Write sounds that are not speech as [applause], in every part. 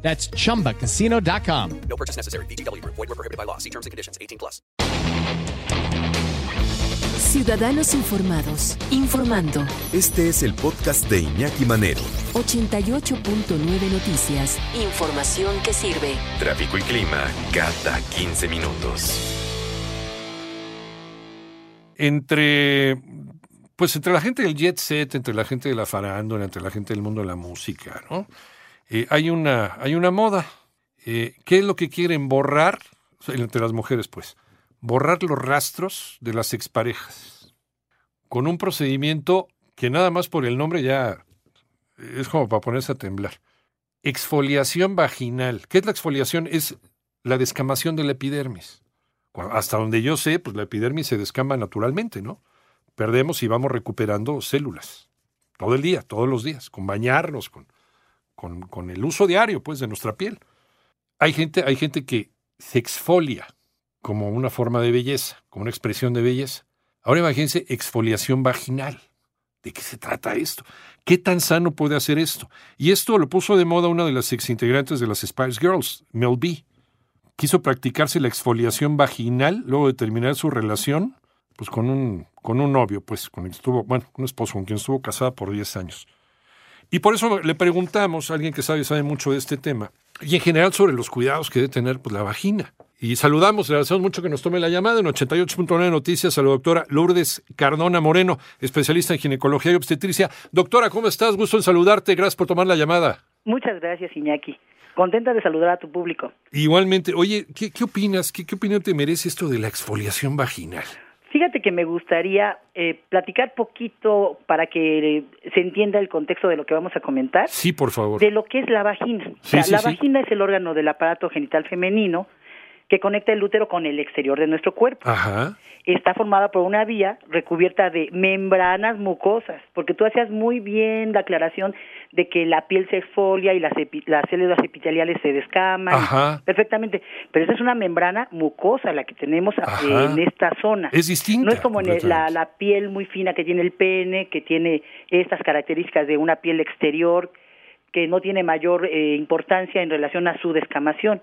That's chumbacasino.com. No purchase necessary. BGW. Void were prohibited by law. See terms and conditions. 18 plus. Ciudadanos informados, informando. Este es el podcast de Iñaki Manero. 88.9 Noticias. Información que sirve. Tráfico y clima cada 15 minutos. Entre, pues entre la gente del jet set, entre la gente de la farándula, entre la gente del mundo de la música, ¿no? Eh, hay, una, hay una moda. Eh, ¿Qué es lo que quieren borrar? Entre las mujeres, pues. Borrar los rastros de las exparejas. Con un procedimiento que nada más por el nombre ya es como para ponerse a temblar. Exfoliación vaginal. ¿Qué es la exfoliación? Es la descamación de la epidermis. Hasta donde yo sé, pues la epidermis se descama naturalmente, ¿no? Perdemos y vamos recuperando células. Todo el día, todos los días, con bañarnos, con, con, con el uso diario, pues, de nuestra piel. Hay gente, hay gente que se exfolia como una forma de belleza, como una expresión de belleza. Ahora imagínense exfoliación vaginal. ¿De qué se trata esto? ¿Qué tan sano puede hacer esto? Y esto lo puso de moda una de las exintegrantes de las Spice Girls, Mel B. Quiso practicarse la exfoliación vaginal luego de terminar su relación pues con un, con un novio, pues con el que estuvo, bueno, un esposo con quien estuvo casada por 10 años. Y por eso le preguntamos a alguien que sabe, sabe mucho de este tema, y en general sobre los cuidados que debe tener pues, la vagina. Y saludamos, le agradecemos mucho que nos tome la llamada en 88.9 Noticias a la doctora Lourdes Cardona Moreno, especialista en ginecología y obstetricia. Doctora, ¿cómo estás? Gusto en saludarte. Gracias por tomar la llamada. Muchas gracias, Iñaki. Contenta de saludar a tu público. Igualmente. Oye, ¿qué, qué opinas? ¿Qué, ¿Qué opinión te merece esto de la exfoliación vaginal? Fíjate que me gustaría eh, platicar poquito para que eh, se entienda el contexto de lo que vamos a comentar. Sí, por favor. De lo que es la vagina. Sí, o sea, sí, la sí. vagina es el órgano del aparato genital femenino que conecta el útero con el exterior de nuestro cuerpo. Ajá. Está formada por una vía recubierta de membranas mucosas, porque tú hacías muy bien la aclaración de que la piel se exfolia y las, epi- las células epiteliales se descaman. Ajá. Perfectamente. Pero esa es una membrana mucosa la que tenemos Ajá. en esta zona. Es distinta. No es como en el- la, la piel muy fina que tiene el pene, que tiene estas características de una piel exterior, que no tiene mayor eh, importancia en relación a su descamación.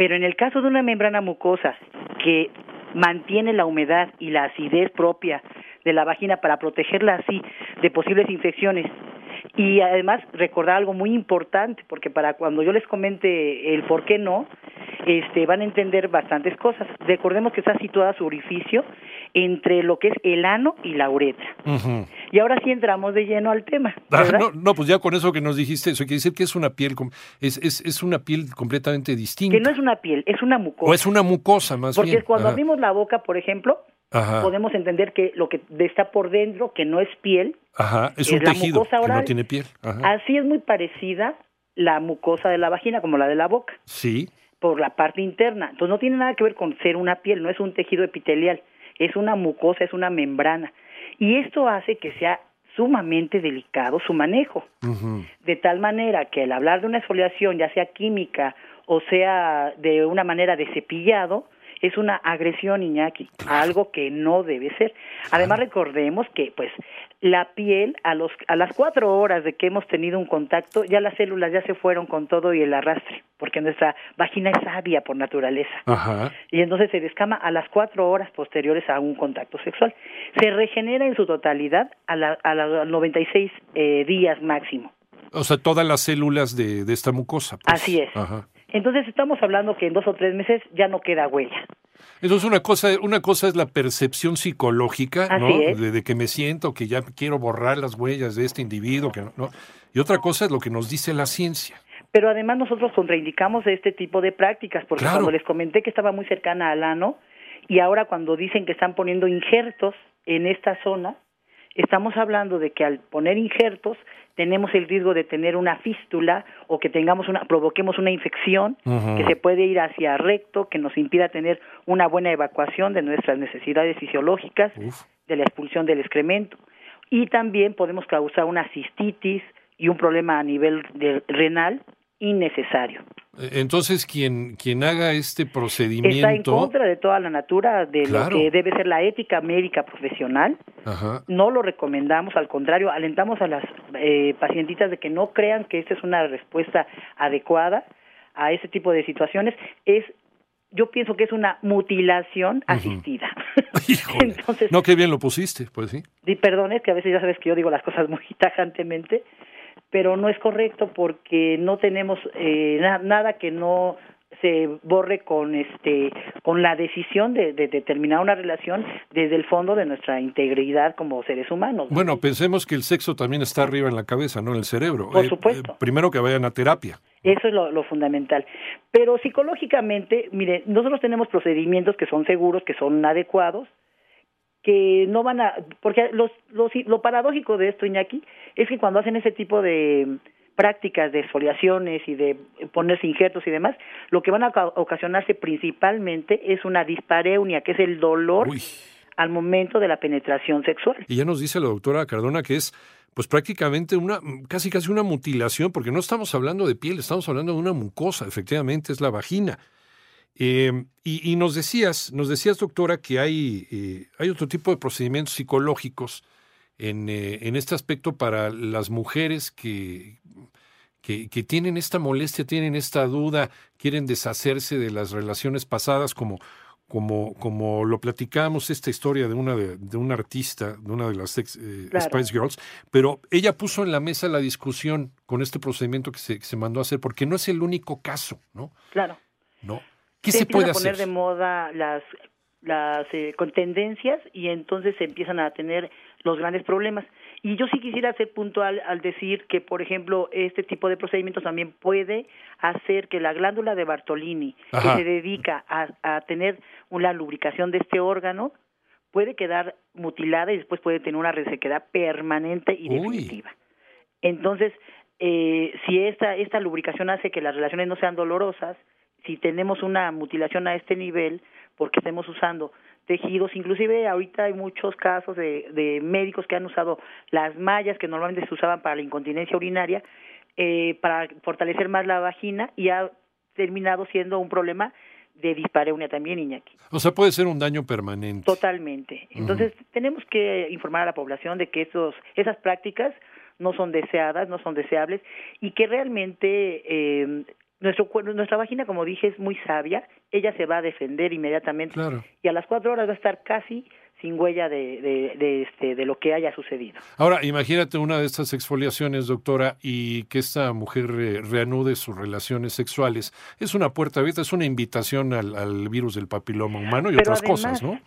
Pero en el caso de una membrana mucosa que mantiene la humedad y la acidez propia de la vagina para protegerla así de posibles infecciones, y además recordar algo muy importante, porque para cuando yo les comente el por qué no, este, van a entender bastantes cosas. Recordemos que está situada su orificio entre lo que es el ano y la uretra. Y ahora sí entramos de lleno al tema. Ah, no, no, pues ya con eso que nos dijiste, eso quiere decir que es una piel, es, es, es una piel completamente distinta. Que no es una piel, es una mucosa. o es una mucosa más Porque bien. cuando Ajá. abrimos la boca, por ejemplo, Ajá. podemos entender que lo que está por dentro, que no es piel, Ajá, es es un la tejido mucosa que no tiene piel. Ajá. así es muy parecida la mucosa de la vagina como la de la boca. Sí, por la parte interna. Entonces no tiene nada que ver con ser una piel, no es un tejido epitelial, es una mucosa, es una membrana. Y esto hace que sea sumamente delicado su manejo, ujú. de tal manera que al hablar de una exfoliación, ya sea química o sea de una manera de cepillado, es una agresión, Iñaki, a algo que no debe ser. Además, recordemos que, pues, la piel, a, los, a las cuatro horas de que hemos tenido un contacto, ya las células ya se fueron con todo y el arrastre, porque nuestra vagina es sabia por naturaleza. Ajá. Y entonces se descama a las cuatro horas posteriores a un contacto sexual. Se regenera en su totalidad a, la, a los 96 eh, días máximo. O sea, todas las células de, de esta mucosa. pues. Así es. Ajá. Entonces estamos hablando que en dos o tres meses ya no queda huella. Entonces una cosa, una cosa es la percepción psicológica, ¿no? Así es. De, de que me siento que ya quiero borrar las huellas de este individuo, que no, ¿no? Y otra cosa es lo que nos dice la ciencia. Pero además nosotros contraindicamos este tipo de prácticas, porque Claro. cuando les comenté que estaba muy cercana al ano, y ahora cuando dicen que están poniendo injertos en esta zona, estamos hablando de que al poner injertos tenemos el riesgo de tener una fístula o que tengamos una provoquemos una infección que se puede ir hacia recto, que nos impida tener una buena evacuación de nuestras necesidades fisiológicas, de la expulsión del excremento. Y también podemos causar una cistitis y un problema a nivel de, renal innecesario. Entonces, quien, quien haga este procedimiento... Está en contra de toda la natura, de lo que debe ser la ética médica profesional. No lo recomendamos, al contrario, alentamos a las eh, pacientitas de que no crean que esta es una respuesta adecuada a este tipo de situaciones. Es yo pienso que es una mutilación asistida. [laughs] Entonces, no, qué bien lo pusiste, pues sí. Y perdón, es que a veces ya sabes que yo digo las cosas muy [laughs] tajantemente, pero no es correcto porque no tenemos eh, nada que no se borre con este con la decisión de, de, terminar una relación desde el fondo de nuestra integridad como seres humanos. Bueno, pensemos que el sexo también está arriba en la cabeza, no en el cerebro. Por eh, supuesto. Eh, primero que vayan a terapia. Eso es lo, lo, fundamental. Pero psicológicamente, mire, nosotros tenemos procedimientos que son seguros, que son adecuados, que no van a, porque los, los, lo paradójico de esto, Iñaki, es que cuando hacen ese tipo de prácticas de exfoliaciones y de ponerse injertos y demás, lo que van a ocasionarse principalmente es una dispareunia, que es el dolor al momento de la penetración sexual. Y ya nos dice la doctora Cardona que es pues prácticamente una, casi casi una mutilación, porque no estamos hablando de piel, estamos hablando de una mucosa, efectivamente es la vagina. Em, y, nos decías, nos decías, doctora, que hay, eh, hay otro tipo de procedimientos psicológicos en, eh, en este aspecto para las mujeres que, que, que, tienen esta molestia, tienen esta duda, quieren deshacerse de las relaciones pasadas, como, como, como lo platicamos, esta historia de una, de, de una artista, de una de las eh, Spice Girls, pero ella puso en la mesa la discusión con este procedimiento que se, se mandó a hacer, porque no es el único caso, ¿no? Claro. ¿No? ¿Qué se, puede hacer? poner de moda las las eh, con tendencias y entonces se empiezan a tener los grandes problemas. Y yo sí quisiera ser puntual al decir que, por ejemplo, este tipo de procedimientos también puede hacer que la glándula de Bartolini, que se dedica a, a tener una lubricación de este órgano, puede quedar mutilada y después puede tener una resequedad permanente y definitiva. Entonces, eh, si esta, esta lubricación hace que las relaciones no sean dolorosas, si tenemos una mutilación a este nivel, porque estemos usando tejidos, inclusive ahorita hay muchos casos de, de médicos que han usado las mallas que normalmente se usaban para la incontinencia urinaria eh, para fortalecer más la vagina y ha terminado siendo un problema de dispareunia también, Iñaki. O sea, puede ser un daño permanente. Totalmente. Entonces, tenemos que informar a la población de que esos, esas prácticas no son deseadas, no son deseables y que realmente eh, nuestro, nuestra vagina, como dije, es muy sabia, ella se va a defender inmediatamente y a las cuatro horas va a estar casi sin huella de, de, este, de lo que haya sucedido. Ahora, imagínate una de estas exfoliaciones, doctora, y que esta mujer reanude sus relaciones sexuales. Es una puerta abierta, es una invitación al, virus del papiloma humano y otras cosas, ¿no?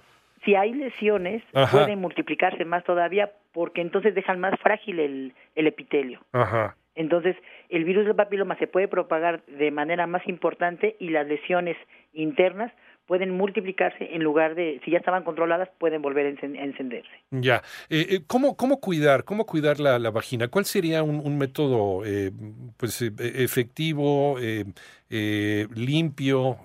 Si hay lesiones, pueden multiplicarse más todavía porque entonces dejan más frágil el, el epitelio. Ajá. Entonces, el virus del papiloma se puede propagar de manera más importante y las lesiones internas pueden multiplicarse en lugar de, si ya estaban controladas, pueden volver a encenderse. Ya. Eh, eh, ¿cómo, ¿Cómo cuidar cómo cuidar la, la vagina? ¿Cuál sería un, método eh, pues, efectivo, limpio,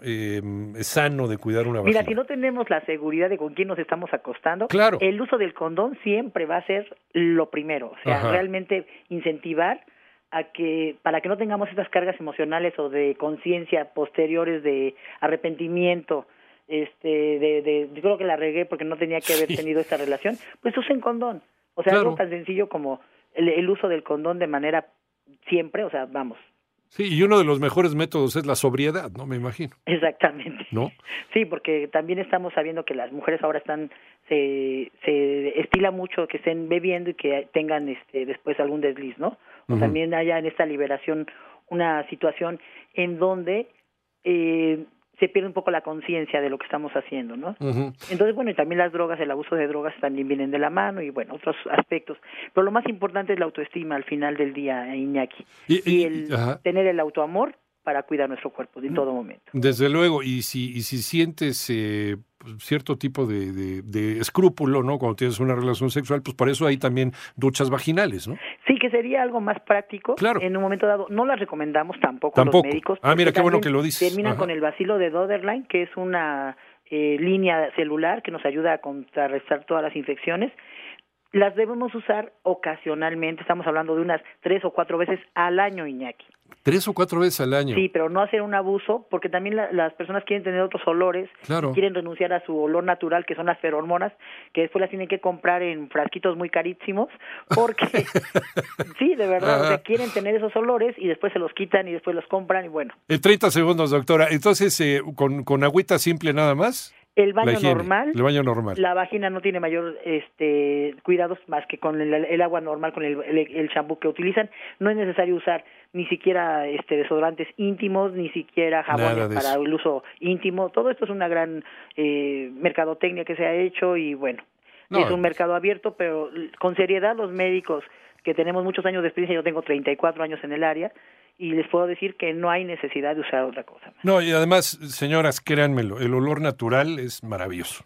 sano de cuidar una vagina? Mira, si no tenemos la seguridad de con quién nos estamos acostando, claro. el uso del condón siempre va a ser lo primero. O sea, realmente incentivar a que para que no tengamos estas cargas emocionales o de conciencia posteriores de arrepentimiento este de, de yo creo que la regué porque no tenía que haber tenido esta relación pues usen condón. O sea algo tan sencillo como el, el, uso del condón de manera siempre o sea vamos. Sí y uno de los mejores métodos es la sobriedad no me imagino. Exactamente. No sí porque también estamos sabiendo que las mujeres ahora están se se estila mucho que estén bebiendo y que tengan este después algún desliz no también haya en esta liberación una situación en donde eh, se pierde un poco la conciencia de lo que estamos haciendo, ¿no? Entonces, bueno, y también las drogas, el abuso de drogas también vienen de la mano y, bueno, otros aspectos. Pero lo más importante es la autoestima al final del día, Iñaki. Y, el tener el autoamor para cuidar nuestro cuerpo en todo momento. Desde luego, y si, y si sientes eh, pues, cierto tipo de, de, de, escrúpulo, ¿no? Cuando tienes una relación sexual, pues por eso hay también duchas vaginales, ¿no? Sí, que sería algo más práctico. Claro. En un momento dado, no las recomendamos tampoco, Tampoco. los médicos. Ah, mira, qué bueno que lo dices. Terminan Ajá. con el bacilo de Doderline, que es una eh, línea celular que nos ayuda a contrarrestar todas las infecciones. Las debemos usar ocasionalmente, estamos hablando de unas tres o cuatro veces al año, Iñaki. Tres o cuatro veces al año. Sí, pero no hacer un abuso, porque también la- las personas quieren tener otros olores, Claro. quieren renunciar a su olor natural, que son las feromonas, que después las tienen que comprar en frasquitos muy carísimos, porque [laughs] sí, de verdad, o sea, quieren tener esos olores y después se los quitan y después los compran y bueno. En 30 segundos, doctora. Entonces, eh, con, con agüita simple nada más. El baño higiene, normal, El baño normal. la vagina no tiene mayor este cuidados más que con el, el agua normal, con el, el, el shampoo que utilizan. No es necesario usar ni siquiera este desodorantes íntimos, ni siquiera jabones para eso. el uso íntimo. Todo esto es una gran eh, mercadotecnia que se ha hecho y bueno, No, es un mercado abierto, pero con seriedad los médicos que tenemos muchos años de experiencia, yo tengo 34 años en el área y les puedo decir que no hay necesidad de usar otra cosa. No, y además, señoras, créanmelo, el olor natural es maravilloso.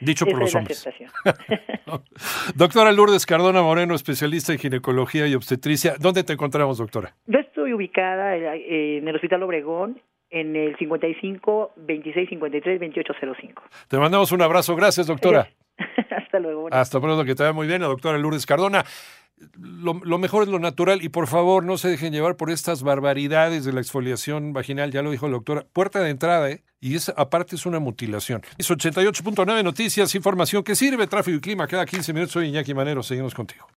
Dicho por los hombres. [laughs] Doctora Lourdes Cardona Moreno, especialista en ginecología y obstetricia. ¿Dónde te encontramos, doctora? Yo estoy ubicada eh, en el Hospital Obregón en el 55 26 53 28 05. Te mandamos un abrazo. Gracias, doctora. [laughs] Hasta luego. Hasta pronto, que te vaya muy bien, la doctora Lourdes Cardona. Lo, mejor es lo natural y por favor no se dejen llevar por estas barbaridades de la exfoliación vaginal, ya lo dijo la doctora. Puerta de entrada, ¿eh? Y es, aparte es una mutilación. Es 88.9 Noticias, información que sirve, tráfico y clima cada 15 minutos. Soy Iñaki Manero, seguimos contigo.